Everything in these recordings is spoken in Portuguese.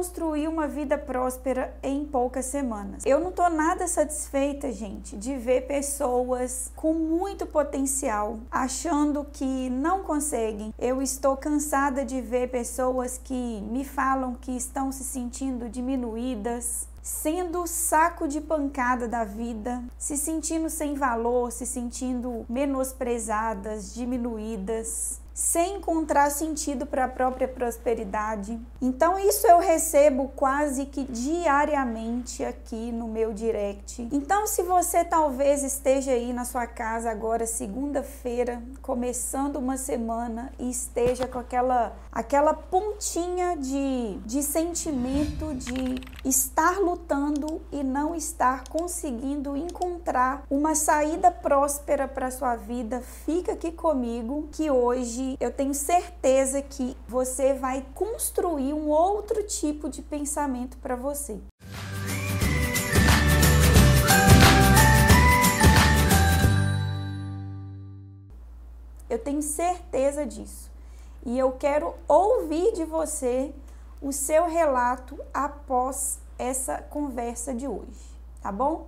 construir uma vida próspera em poucas semanas. Eu não tô nada satisfeita, gente, de ver pessoas com muito potencial achando que não conseguem. Eu estou cansada de ver pessoas que me falam que estão se sentindo diminuídas, sendo saco de pancada da vida, se sentindo sem valor, se sentindo menosprezadas, diminuídas sem encontrar sentido para a própria prosperidade. Então, isso eu recebo quase que diariamente aqui no meu direct. Então, se você talvez esteja aí na sua casa agora, segunda-feira, começando uma semana e esteja com aquela, aquela pontinha de, de sentimento de estar lutando e não estar conseguindo encontrar uma saída próspera para sua vida, fica aqui comigo que hoje eu tenho certeza que você vai construir um outro tipo de pensamento para você. Eu tenho certeza disso. E eu quero ouvir de você o seu relato após essa conversa de hoje, tá bom?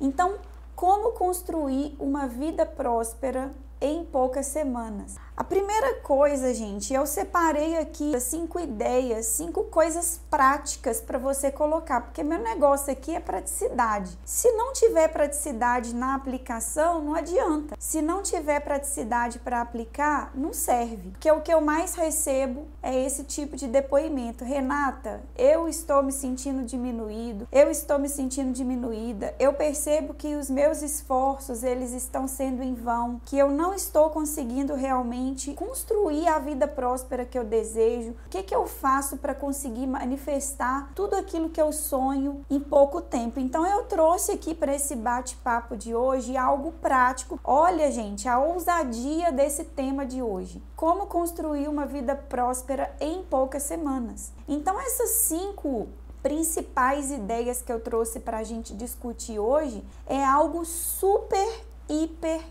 Então, como construir uma vida próspera em poucas semanas? A primeira coisa, gente, eu separei aqui cinco ideias, cinco coisas práticas para você colocar, porque meu negócio aqui é praticidade. Se não tiver praticidade na aplicação, não adianta. Se não tiver praticidade para aplicar, não serve. Porque o que eu mais recebo é esse tipo de depoimento. Renata, eu estou me sentindo diminuído, eu estou me sentindo diminuída, eu percebo que os meus esforços, eles estão sendo em vão, que eu não estou conseguindo realmente construir a vida próspera que eu desejo? O que, que eu faço para conseguir manifestar tudo aquilo que eu sonho em pouco tempo? Então eu trouxe aqui para esse bate-papo de hoje algo prático. Olha, gente, a ousadia desse tema de hoje. Como construir uma vida próspera em poucas semanas. Então essas cinco principais ideias que eu trouxe para a gente discutir hoje é algo super, hiper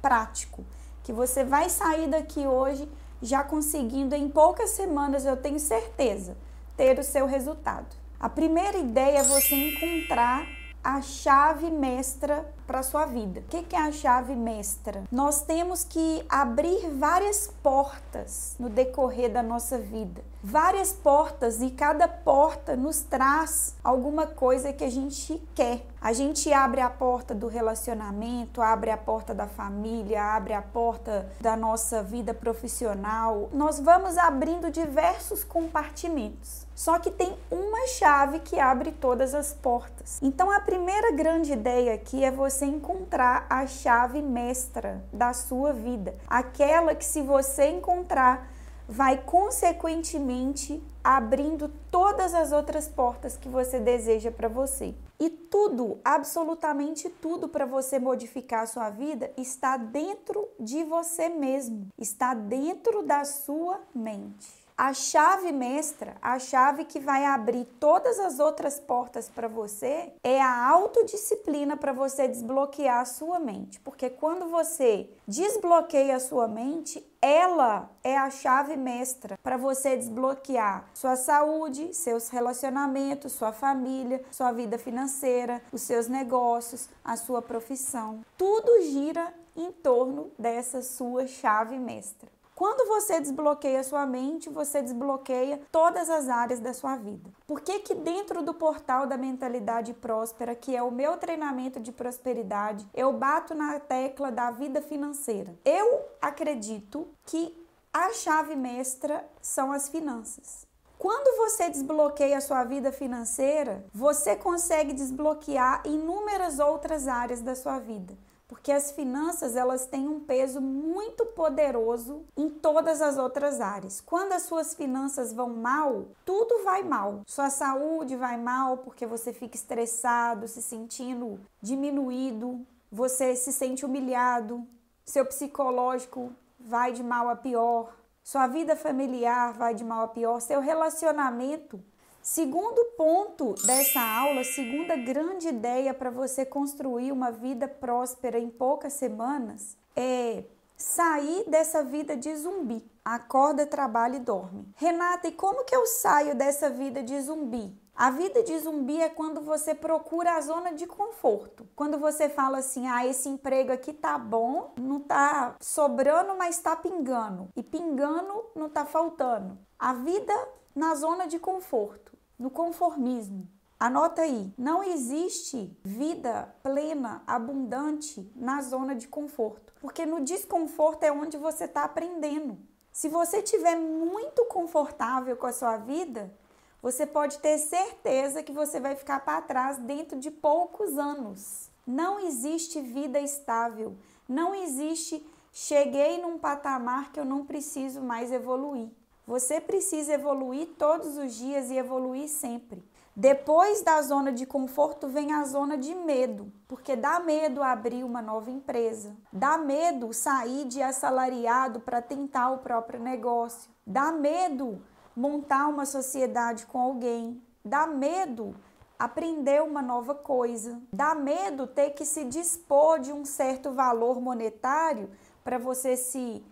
prático que você vai sair daqui hoje já conseguindo em poucas semanas, eu tenho certeza, ter o seu resultado. A primeira ideia é você encontrar a chave mestra para sua vida. O que é a chave mestra? Nós temos que abrir várias portas no decorrer da nossa vida. Várias portas e cada porta nos traz alguma coisa que a gente quer. A gente abre a porta do relacionamento, abre a porta da família, abre a porta da nossa vida profissional. Nós vamos abrindo diversos compartimentos. Só que tem uma chave que abre todas as portas. Então a primeira grande ideia aqui é você encontrar a chave mestra da sua vida, aquela que se você encontrar vai consequentemente abrindo todas as outras portas que você deseja para você. E tudo, absolutamente tudo para você modificar a sua vida está dentro de você mesmo, está dentro da sua mente. A chave mestra, a chave que vai abrir todas as outras portas para você, é a autodisciplina para você desbloquear a sua mente. Porque quando você desbloqueia a sua mente, ela é a chave mestra para você desbloquear sua saúde, seus relacionamentos, sua família, sua vida financeira, os seus negócios, a sua profissão. Tudo gira em torno dessa sua chave mestra. Quando você desbloqueia sua mente, você desbloqueia todas as áreas da sua vida. Por que que dentro do portal da mentalidade próspera, que é o meu treinamento de prosperidade, eu bato na tecla da vida financeira? Eu acredito que a chave mestra são as finanças. Quando você desbloqueia a sua vida financeira, você consegue desbloquear inúmeras outras áreas da sua vida porque as finanças elas têm um peso muito poderoso em todas as outras áreas. Quando as suas finanças vão mal, tudo vai mal. Sua saúde vai mal porque você fica estressado, se sentindo diminuído, você se sente humilhado, seu psicológico vai de mal a pior, sua vida familiar vai de mal a pior, seu relacionamento Segundo ponto dessa aula, segunda grande ideia para você construir uma vida próspera em poucas semanas é sair dessa vida de zumbi. Acorda, trabalha e dorme. Renata, e como que eu saio dessa vida de zumbi? A vida de zumbi é quando você procura a zona de conforto. Quando você fala assim: "Ah, esse emprego aqui tá bom, não tá sobrando, mas tá pingando". E pingando não tá faltando. A vida na zona de conforto, no conformismo. Anota aí, não existe vida plena, abundante na zona de conforto, porque no desconforto é onde você está aprendendo. Se você estiver muito confortável com a sua vida, você pode ter certeza que você vai ficar para trás dentro de poucos anos. Não existe vida estável, não existe cheguei num patamar que eu não preciso mais evoluir. Você precisa evoluir todos os dias e evoluir sempre. Depois da zona de conforto vem a zona de medo, porque dá medo abrir uma nova empresa, dá medo sair de assalariado para tentar o próprio negócio, dá medo montar uma sociedade com alguém, dá medo aprender uma nova coisa, dá medo ter que se dispor de um certo valor monetário para você se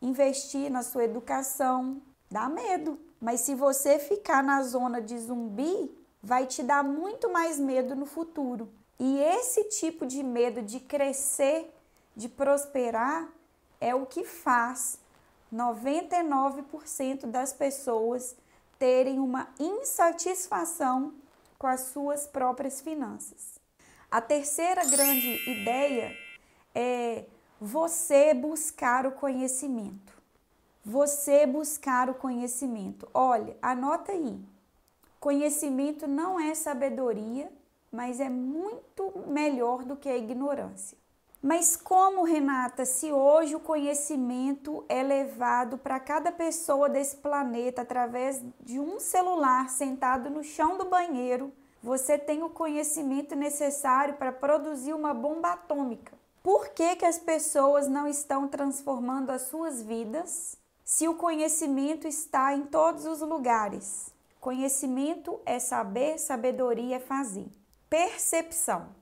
investir na sua educação, dá medo. Mas se você ficar na zona de zumbi, vai te dar muito mais medo no futuro. E esse tipo de medo de crescer, de prosperar, é o que faz 99% das pessoas terem uma insatisfação com as suas próprias finanças. A terceira grande ideia é você buscar o conhecimento. Você buscar o conhecimento. Olha, anota aí. Conhecimento não é sabedoria, mas é muito melhor do que a ignorância. Mas como, Renata, se hoje o conhecimento é levado para cada pessoa desse planeta através de um celular sentado no chão do banheiro, você tem o conhecimento necessário para produzir uma bomba atômica. Por que, que as pessoas não estão transformando as suas vidas se o conhecimento está em todos os lugares? Conhecimento é saber, sabedoria é fazer. Percepção.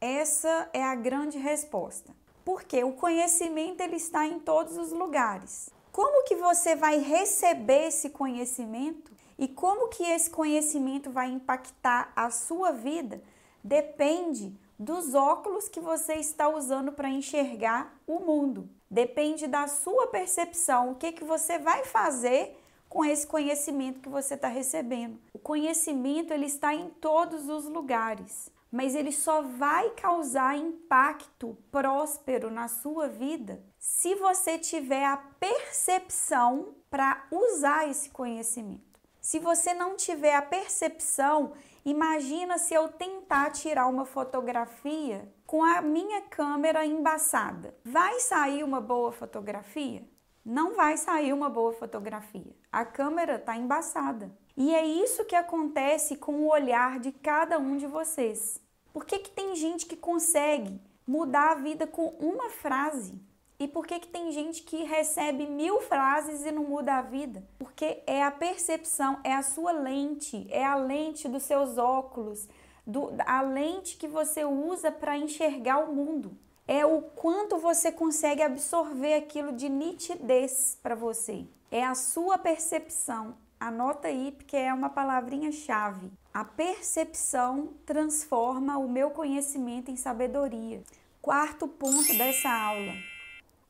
Essa é a grande resposta. Porque o conhecimento ele está em todos os lugares. Como que você vai receber esse conhecimento e como que esse conhecimento vai impactar a sua vida depende dos óculos que você está usando para enxergar o mundo. Depende da sua percepção, o que que você vai fazer com esse conhecimento que você está recebendo. O conhecimento ele está em todos os lugares, mas ele só vai causar impacto próspero na sua vida se você tiver a percepção para usar esse conhecimento. Se você não tiver a percepção, imagina se eu tentar tirar uma fotografia com a minha câmera embaçada. Vai sair uma boa fotografia? Não vai sair uma boa fotografia. A câmera está embaçada. E é isso que acontece com o olhar de cada um de vocês. Por que, que tem gente que consegue mudar a vida com uma frase? E por que, que tem gente que recebe mil frases e não muda a vida? Porque é a percepção, é a sua lente, é a lente dos seus óculos, do, a lente que você usa para enxergar o mundo é o quanto você consegue absorver aquilo de nitidez para você. É a sua percepção. Anota aí porque é uma palavrinha-chave. A percepção transforma o meu conhecimento em sabedoria. Quarto ponto dessa aula.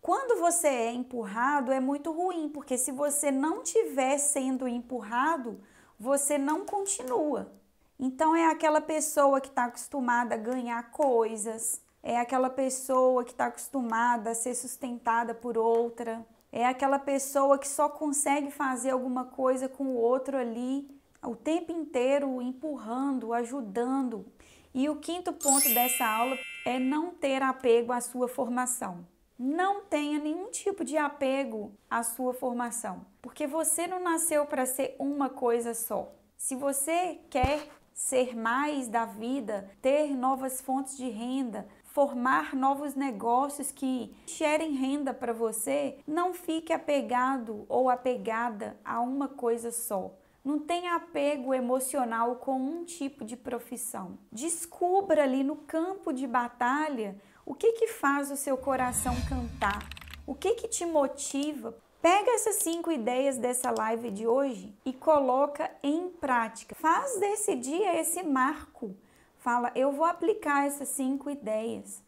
Quando você é empurrado é muito ruim, porque se você não estiver sendo empurrado, você não continua. Então é aquela pessoa que está acostumada a ganhar coisas, é aquela pessoa que está acostumada a ser sustentada por outra, é aquela pessoa que só consegue fazer alguma coisa com o outro ali o tempo inteiro empurrando, ajudando. E o quinto ponto dessa aula é não ter apego à sua formação. Não tenha nenhum tipo de apego à sua formação, porque você não nasceu para ser uma coisa só. Se você quer ser mais da vida, ter novas fontes de renda, formar novos negócios que gerem renda para você, não fique apegado ou apegada a uma coisa só. Não tenha apego emocional com um tipo de profissão. Descubra ali no campo de batalha o que que faz o seu coração cantar, o que que te motiva. Pega essas cinco ideias dessa live de hoje e coloca em prática. Faz desse dia esse marco. Fala, eu vou aplicar essas cinco ideias.